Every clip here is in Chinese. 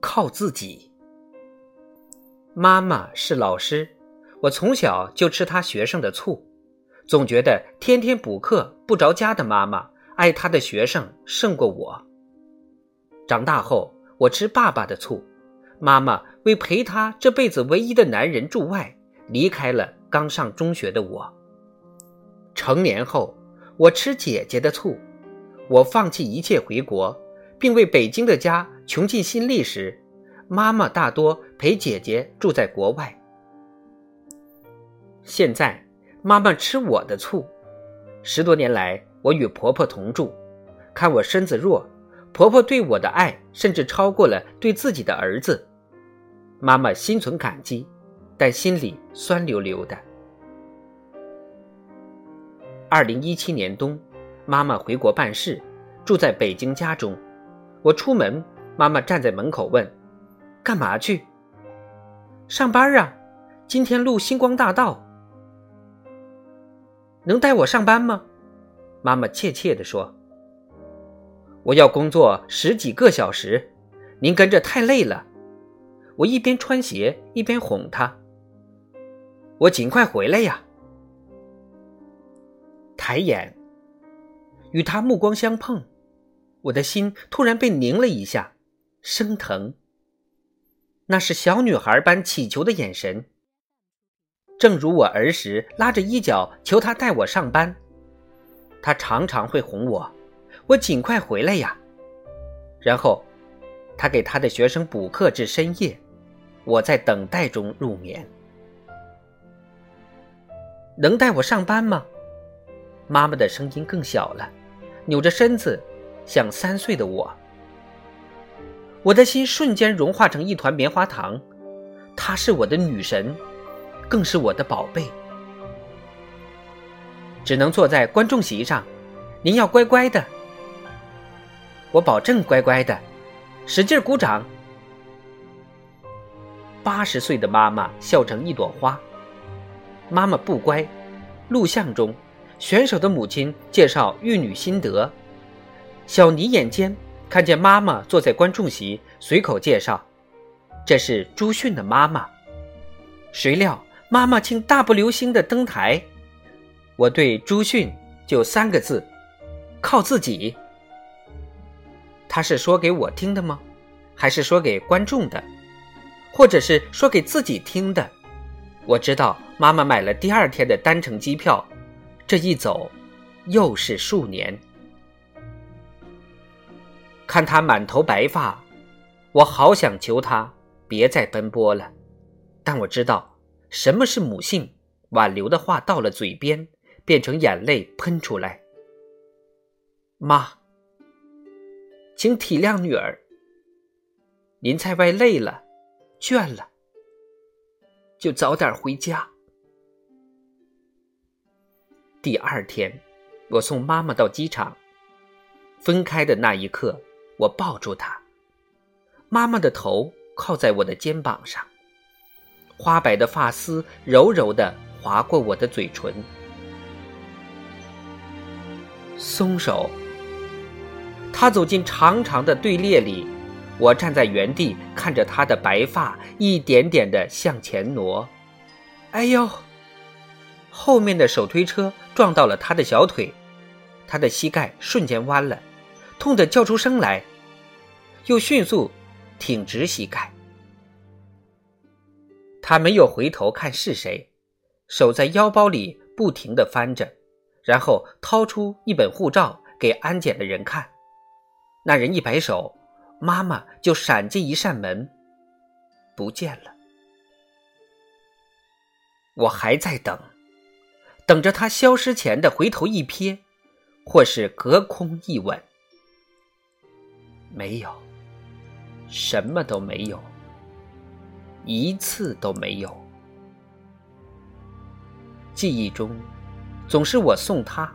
靠自己。妈妈是老师，我从小就吃她学生的醋，总觉得天天补课不着家的妈妈爱她的学生胜过我。长大后，我吃爸爸的醋，妈妈为陪她这辈子唯一的男人驻外，离开了刚上中学的我。成年后，我吃姐姐的醋，我放弃一切回国，并为北京的家穷尽心力时。妈妈大多陪姐姐住在国外。现在，妈妈吃我的醋。十多年来，我与婆婆同住，看我身子弱，婆婆对我的爱甚至超过了对自己的儿子。妈妈心存感激，但心里酸溜溜的。二零一七年冬，妈妈回国办事，住在北京家中。我出门，妈妈站在门口问。干嘛去？上班啊！今天录星光大道，能带我上班吗？妈妈怯怯地说：“我要工作十几个小时，您跟着太累了。”我一边穿鞋一边哄她：“我尽快回来呀！”抬眼与他目光相碰，我的心突然被拧了一下，生疼。那是小女孩般乞求的眼神，正如我儿时拉着衣角求他带我上班，他常常会哄我，我尽快回来呀。然后，他给他的学生补课至深夜，我在等待中入眠。能带我上班吗？妈妈的声音更小了，扭着身子，像三岁的我。我的心瞬间融化成一团棉花糖，她是我的女神，更是我的宝贝。只能坐在观众席上，您要乖乖的。我保证乖乖的，使劲鼓掌。八十岁的妈妈笑成一朵花。妈妈不乖。录像中，选手的母亲介绍育女心得。小尼眼尖。看见妈妈坐在观众席，随口介绍：“这是朱迅的妈妈。”谁料妈妈竟大步流星的登台。我对朱迅就三个字：靠自己。他是说给我听的吗？还是说给观众的？或者是说给自己听的？我知道妈妈买了第二天的单程机票，这一走，又是数年。看他满头白发，我好想求他别再奔波了。但我知道什么是母性，挽留的话到了嘴边，变成眼泪喷出来。妈，请体谅女儿。您在外累了，倦了，就早点回家。第二天，我送妈妈到机场，分开的那一刻。我抱住她，妈妈的头靠在我的肩膀上，花白的发丝柔柔的划过我的嘴唇。松手。他走进长长的队列里，我站在原地看着他的白发一点点的向前挪。哎呦！后面的手推车撞到了他的小腿，他的膝盖瞬间弯了。痛得叫出声来，又迅速挺直膝盖。他没有回头看是谁，手在腰包里不停的翻着，然后掏出一本护照给安检的人看。那人一摆手，妈妈就闪进一扇门，不见了。我还在等，等着他消失前的回头一瞥，或是隔空一吻。没有，什么都没有，一次都没有。记忆中，总是我送他，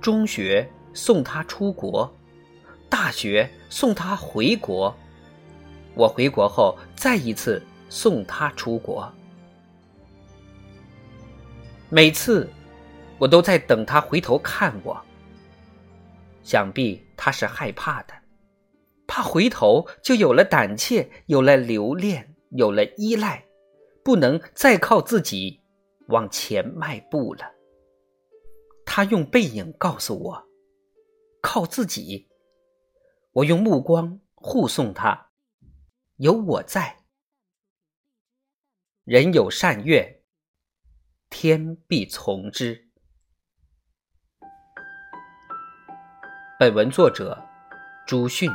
中学送他出国，大学送他回国，我回国后再一次送他出国。每次，我都在等他回头看我。想必他是害怕的，怕回头就有了胆怯，有了留恋，有了依赖，不能再靠自己往前迈步了。他用背影告诉我：“靠自己。”我用目光护送他：“有我在。”人有善愿，天必从之。本文作者：朱迅。